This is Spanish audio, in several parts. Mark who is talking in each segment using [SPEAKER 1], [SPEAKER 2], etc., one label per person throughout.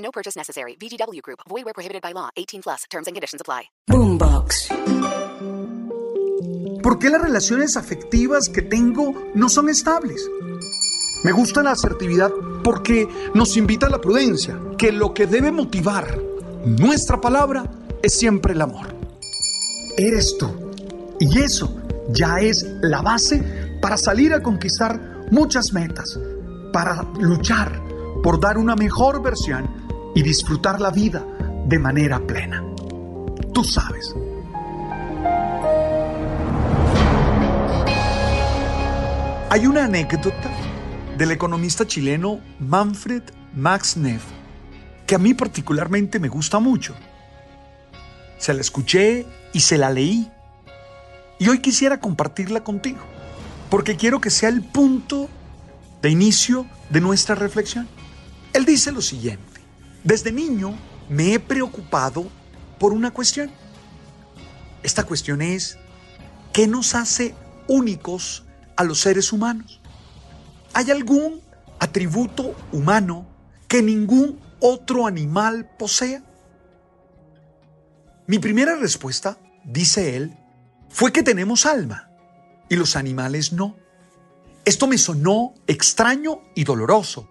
[SPEAKER 1] No purchase necessary. VGW Group. Void where prohibited by law. 18 plus. Terms and conditions apply.
[SPEAKER 2] Boombox.
[SPEAKER 3] ¿Por qué las relaciones afectivas que tengo no son estables? Me gusta la asertividad porque nos invita a la prudencia, que lo que debe motivar nuestra palabra es siempre el amor. Eres tú. Y eso ya es la base para salir a conquistar muchas metas, para luchar por dar una mejor versión y disfrutar la vida de manera plena. Tú sabes. Hay una anécdota del economista chileno Manfred Max Neff que a mí particularmente me gusta mucho. Se la escuché y se la leí. Y hoy quisiera compartirla contigo, porque quiero que sea el punto de inicio de nuestra reflexión. Él dice lo siguiente, desde niño me he preocupado por una cuestión. Esta cuestión es, ¿qué nos hace únicos a los seres humanos? ¿Hay algún atributo humano que ningún otro animal posea? Mi primera respuesta, dice él, fue que tenemos alma y los animales no. Esto me sonó extraño y doloroso,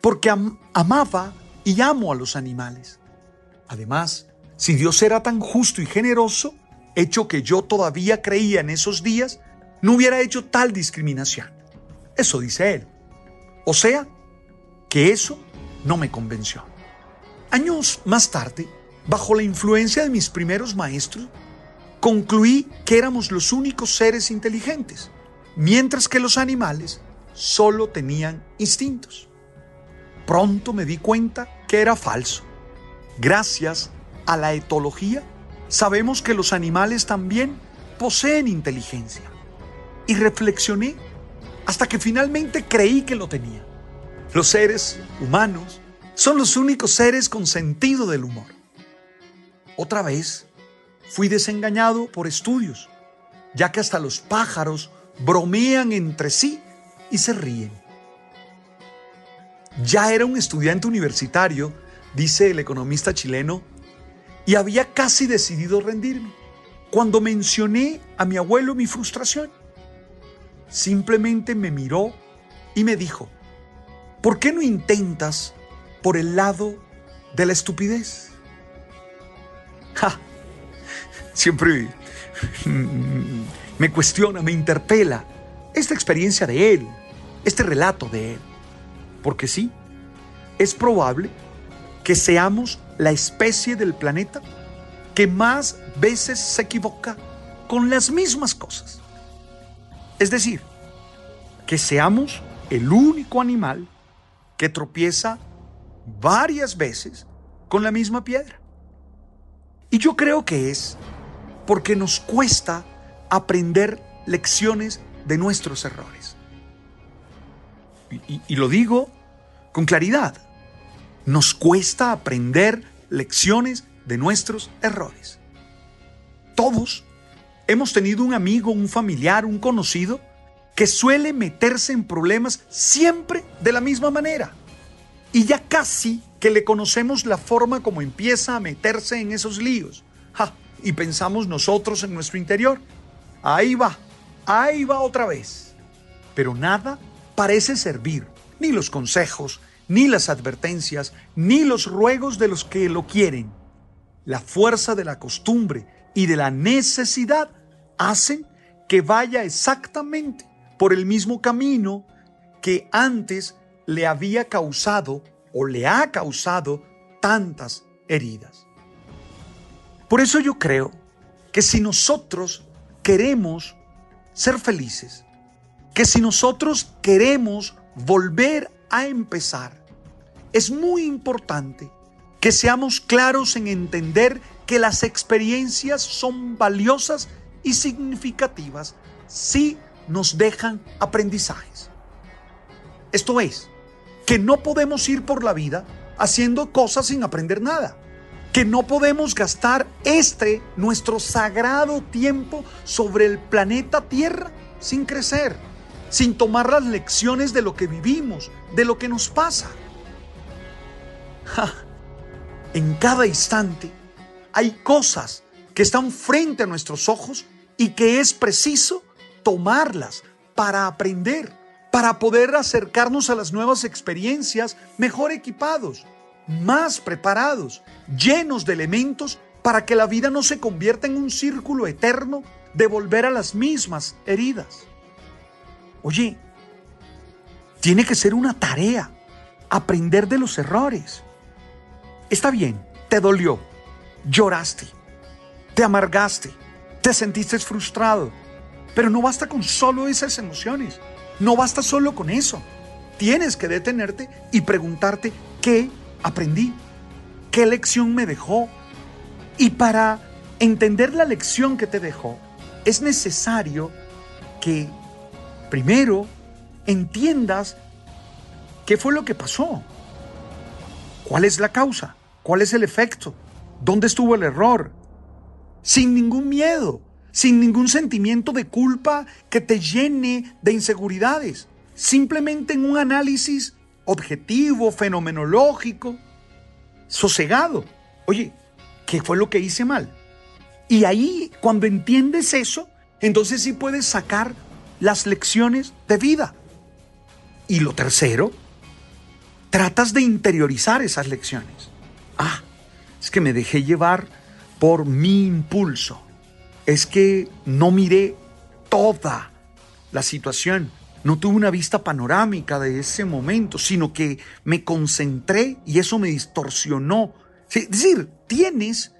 [SPEAKER 3] porque am amaba amo a los animales. Además, si Dios era tan justo y generoso, hecho que yo todavía creía en esos días, no hubiera hecho tal discriminación. Eso dice él. O sea, que eso no me convenció. Años más tarde, bajo la influencia de mis primeros maestros, concluí que éramos los únicos seres inteligentes, mientras que los animales solo tenían instintos. Pronto me di cuenta que era falso. Gracias a la etología, sabemos que los animales también poseen inteligencia. Y reflexioné hasta que finalmente creí que lo tenía. Los seres humanos son los únicos seres con sentido del humor. Otra vez fui desengañado por estudios, ya que hasta los pájaros bromean entre sí y se ríen. Ya era un estudiante universitario, dice el economista chileno, y había casi decidido rendirme cuando mencioné a mi abuelo mi frustración. Simplemente me miró y me dijo, ¿por qué no intentas por el lado de la estupidez? ¡Ja! Siempre me cuestiona, me interpela esta experiencia de él, este relato de él. Porque sí, es probable que seamos la especie del planeta que más veces se equivoca con las mismas cosas. Es decir, que seamos el único animal que tropieza varias veces con la misma piedra. Y yo creo que es porque nos cuesta aprender lecciones de nuestros errores. Y, lo digo con claridad. Nos cuesta aprender lecciones de nuestros errores. Todos hemos tenido un amigo, un familiar, un conocido que suele meterse en problemas siempre de la misma manera. Y ya casi que le conocemos la forma como empieza a meterse en esos líos. Y pensamos nosotros en nuestro interior. Ahí va, ahí va otra vez. Pero nada parece servir, ni los consejos, ni las advertencias, ni los ruegos de los que lo quieren. La fuerza de la costumbre y de la necesidad hacen que vaya exactamente por el mismo camino que antes le había causado o le ha causado tantas heridas. Por eso yo creo que si nosotros queremos ser felices, que si nosotros queremos volver a empezar, es muy importante que seamos claros en entender que las experiencias son valiosas y significativas si nos dejan aprendizajes. Esto es, que no podemos ir por la vida haciendo cosas sin aprender nada, que no podemos gastar este nuestro sagrado tiempo sobre el planeta Tierra sin crecer, sin tomar las lecciones de lo que vivimos, de lo que nos pasa. En cada instante hay cosas que están frente a nuestros ojos y que es preciso tomarlas para aprender, para poder acercarnos a las nuevas experiencias mejor equipados, más preparados, llenos de elementos para que la vida no se convierta en un círculo eterno de volver a las mismas heridas. Oye, tiene que ser una tarea aprender de los errores. Está bien, te dolió, lloraste, te amargaste, te sentiste frustrado, pero no basta con solo esas emociones, no basta solo con eso. Tienes que detenerte y preguntarte qué aprendí, qué lección me dejó. Y para entender la lección que te dejó, es necesario que primero entiendas qué fue lo que pasó, cuál es la causa, cuál es el efecto, dónde estuvo el error, sin ningún miedo, sin ningún sentimiento de culpa que te llene de inseguridades, simplemente en un análisis objetivo, fenomenológico, sosegado. Oye, ¿qué fue lo que hice mal? Y ahí, cuando entiendes eso, entonces sí puedes sacar las lecciones de vida. Y lo tercero, tratas de interiorizar esas lecciones. Ah, es que me dejé llevar por mi impulso. Es que no miré toda la situación. No tuve una vista panorámica de ese momento, sino que me concentré y eso me distorsionó. Es decir, tienes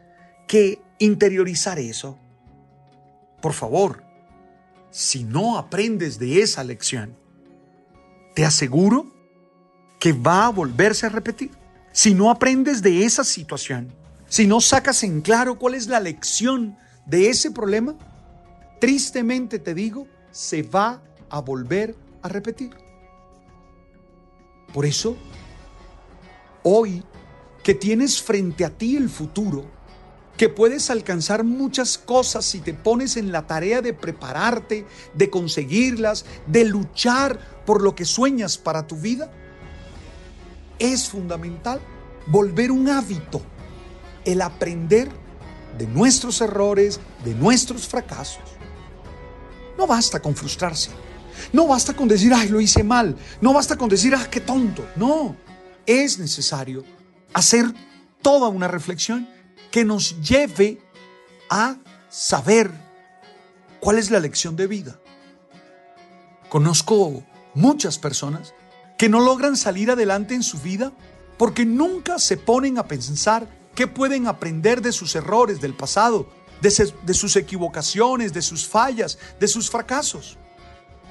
[SPEAKER 3] que interiorizar eso. Por favor, si no aprendes de esa lección, te aseguro que va a volverse a repetir. Si no aprendes de esa situación, si no sacas en claro cuál es la lección de ese problema, tristemente te digo, se va a volver a repetir. Por eso, hoy que tienes frente a ti el futuro, que puedes alcanzar muchas cosas si te pones en la tarea de prepararte, de conseguirlas, de luchar por lo que sueñas para tu vida, es fundamental volver un hábito, el aprender de nuestros errores, de nuestros fracasos. No basta con frustrarse, no basta con decir, ay, lo hice mal, no basta con decir, ah, qué tonto, no, es necesario hacer toda una reflexión que nos lleve a saber cuál es la lección de vida. Conozco muchas personas que no logran salir adelante en su vida porque nunca se ponen a pensar qué pueden aprender de sus errores del pasado, de, de, sus equivocaciones, de sus fallas, de sus fracasos.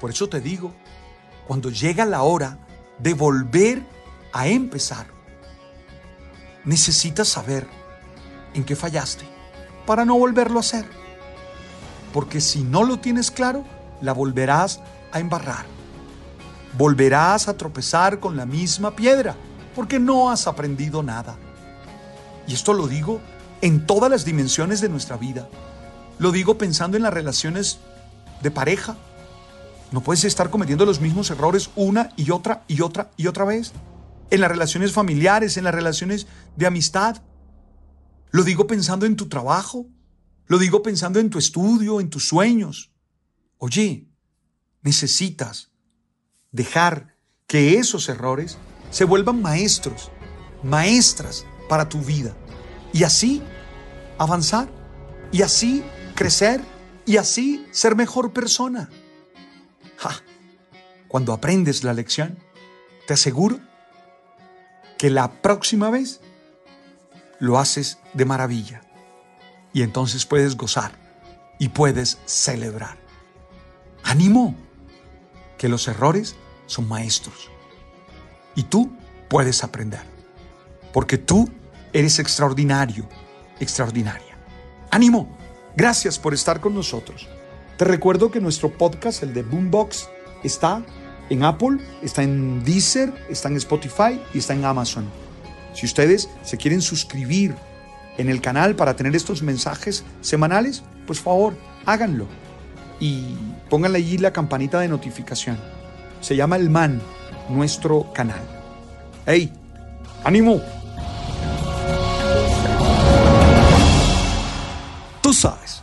[SPEAKER 3] Por eso te digo, cuando llega la hora de volver a empezar, necesitas saber en qué fallaste para no volverlo a hacer. Porque si no lo tienes claro, la volverás a embarrar. Volverás a tropezar con la misma piedra porque no has aprendido nada. Y esto lo digo en todas las dimensiones de nuestra vida. Lo digo pensando en las relaciones de pareja. No puedes estar cometiendo los mismos errores una y otra y otra y otra vez. En las relaciones familiares, en las relaciones de amistad, lo digo pensando en tu trabajo. Lo digo pensando en tu estudio, en tus sueños. Oye, necesitas dejar que esos errores se vuelvan maestros, maestras para tu vida. Y así avanzar, y así crecer, y así ser mejor persona. Cuando aprendes la lección, te aseguro que la próxima vez lo haces de maravilla. Y entonces puedes gozar y puedes celebrar. Ánimo, que los errores son maestros. Y tú puedes aprender, porque tú Eres extraordinario, extraordinaria. Ánimo, gracias por estar con nosotros. Te recuerdo que nuestro podcast, el de Boombox, está en Apple, está en Deezer, está en Spotify y está en Amazon. Si ustedes se quieren suscribir en el canal para tener estos mensajes semanales, pues favor, háganlo. Y pónganle allí la campanita de notificación. Se llama El Man, nuestro canal. ¡Hey! ¡Ánimo! Tú sabes.